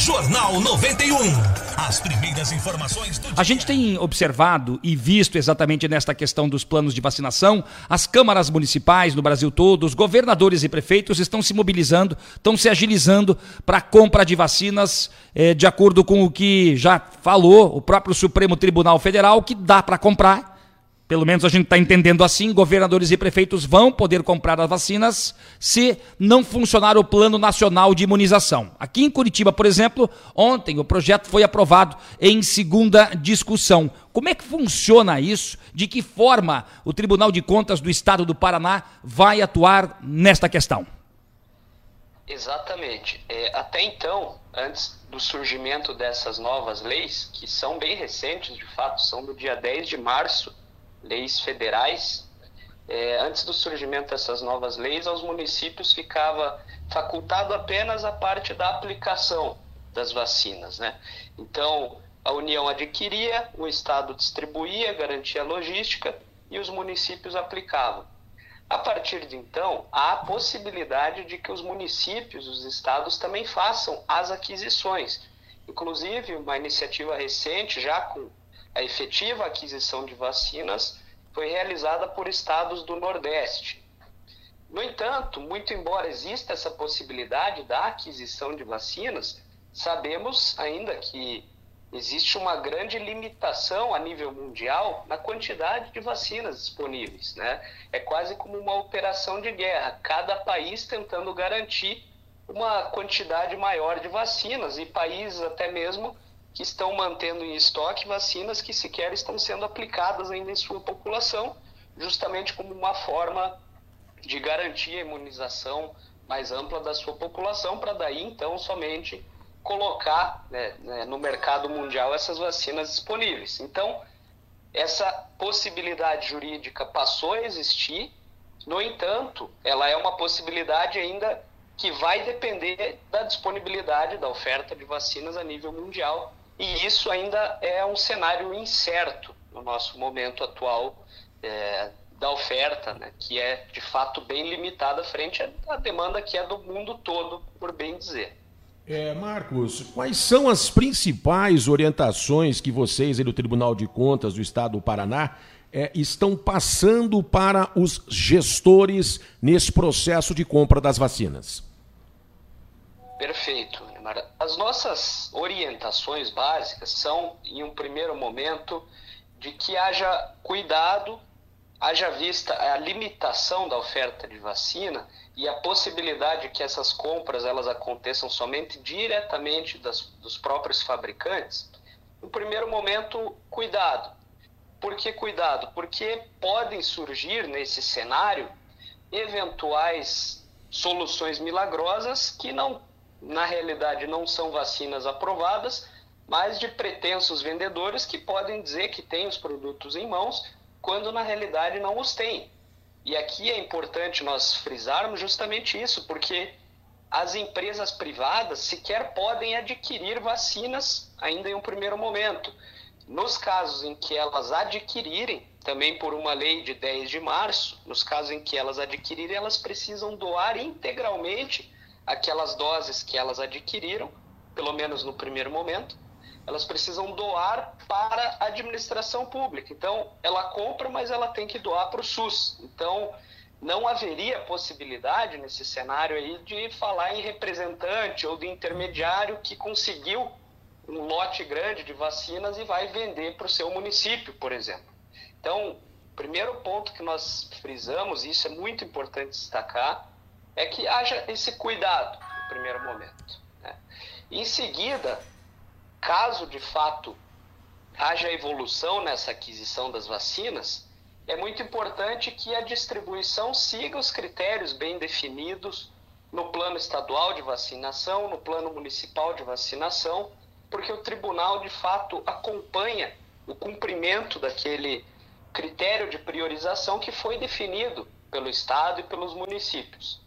Jornal 91. As primeiras informações do dia. A gente tem observado e visto exatamente nesta questão dos planos de vacinação, as câmaras municipais no Brasil todo, os governadores e prefeitos estão se mobilizando, estão se agilizando para a compra de vacinas, eh, de acordo com o que já falou o próprio Supremo Tribunal Federal, que dá para comprar pelo menos a gente está entendendo assim, governadores e prefeitos vão poder comprar as vacinas se não funcionar o Plano Nacional de Imunização. Aqui em Curitiba, por exemplo, ontem o projeto foi aprovado em segunda discussão. Como é que funciona isso? De que forma o Tribunal de Contas do Estado do Paraná vai atuar nesta questão? Exatamente. É, até então, antes do surgimento dessas novas leis, que são bem recentes, de fato, são do dia 10 de março leis federais, é, antes do surgimento dessas novas leis, aos municípios ficava facultado apenas a parte da aplicação das vacinas. Né? Então, a União adquiria, o Estado distribuía, garantia logística e os municípios aplicavam. A partir de então, há a possibilidade de que os municípios, os estados também façam as aquisições. Inclusive, uma iniciativa recente, já com a efetiva aquisição de vacinas foi realizada por estados do Nordeste. No entanto, muito embora exista essa possibilidade da aquisição de vacinas, sabemos ainda que existe uma grande limitação a nível mundial na quantidade de vacinas disponíveis. Né? É quase como uma operação de guerra, cada país tentando garantir uma quantidade maior de vacinas e países até mesmo que estão mantendo em estoque vacinas que sequer estão sendo aplicadas ainda em sua população, justamente como uma forma de garantir a imunização mais ampla da sua população, para daí então somente colocar né, né, no mercado mundial essas vacinas disponíveis. Então, essa possibilidade jurídica passou a existir, no entanto, ela é uma possibilidade ainda que vai depender da disponibilidade da oferta de vacinas a nível mundial e isso ainda é um cenário incerto no nosso momento atual é, da oferta, né, que é de fato bem limitada frente à demanda que é do mundo todo, por bem dizer. É, Marcos, quais são as principais orientações que vocês do Tribunal de Contas do Estado do Paraná é, estão passando para os gestores nesse processo de compra das vacinas? Perfeito. As nossas orientações básicas são, em um primeiro momento, de que haja cuidado, haja vista a limitação da oferta de vacina e a possibilidade de que essas compras elas aconteçam somente diretamente das, dos próprios fabricantes. No primeiro momento, cuidado. Por que cuidado? Porque podem surgir nesse cenário eventuais soluções milagrosas que não na realidade não são vacinas aprovadas, mas de pretensos vendedores que podem dizer que têm os produtos em mãos, quando na realidade não os têm. E aqui é importante nós frisarmos justamente isso, porque as empresas privadas sequer podem adquirir vacinas ainda em um primeiro momento. Nos casos em que elas adquirirem, também por uma lei de 10 de março, nos casos em que elas adquirirem, elas precisam doar integralmente aquelas doses que elas adquiriram, pelo menos no primeiro momento, elas precisam doar para a administração pública. Então, ela compra, mas ela tem que doar para o SUS. Então, não haveria possibilidade nesse cenário aí de falar em representante ou de intermediário que conseguiu um lote grande de vacinas e vai vender para o seu município, por exemplo. Então, primeiro ponto que nós frisamos, e isso é muito importante destacar, é que haja esse cuidado no primeiro momento. Né? Em seguida, caso de fato haja evolução nessa aquisição das vacinas, é muito importante que a distribuição siga os critérios bem definidos no plano estadual de vacinação, no plano municipal de vacinação, porque o tribunal de fato acompanha o cumprimento daquele critério de priorização que foi definido pelo Estado e pelos municípios.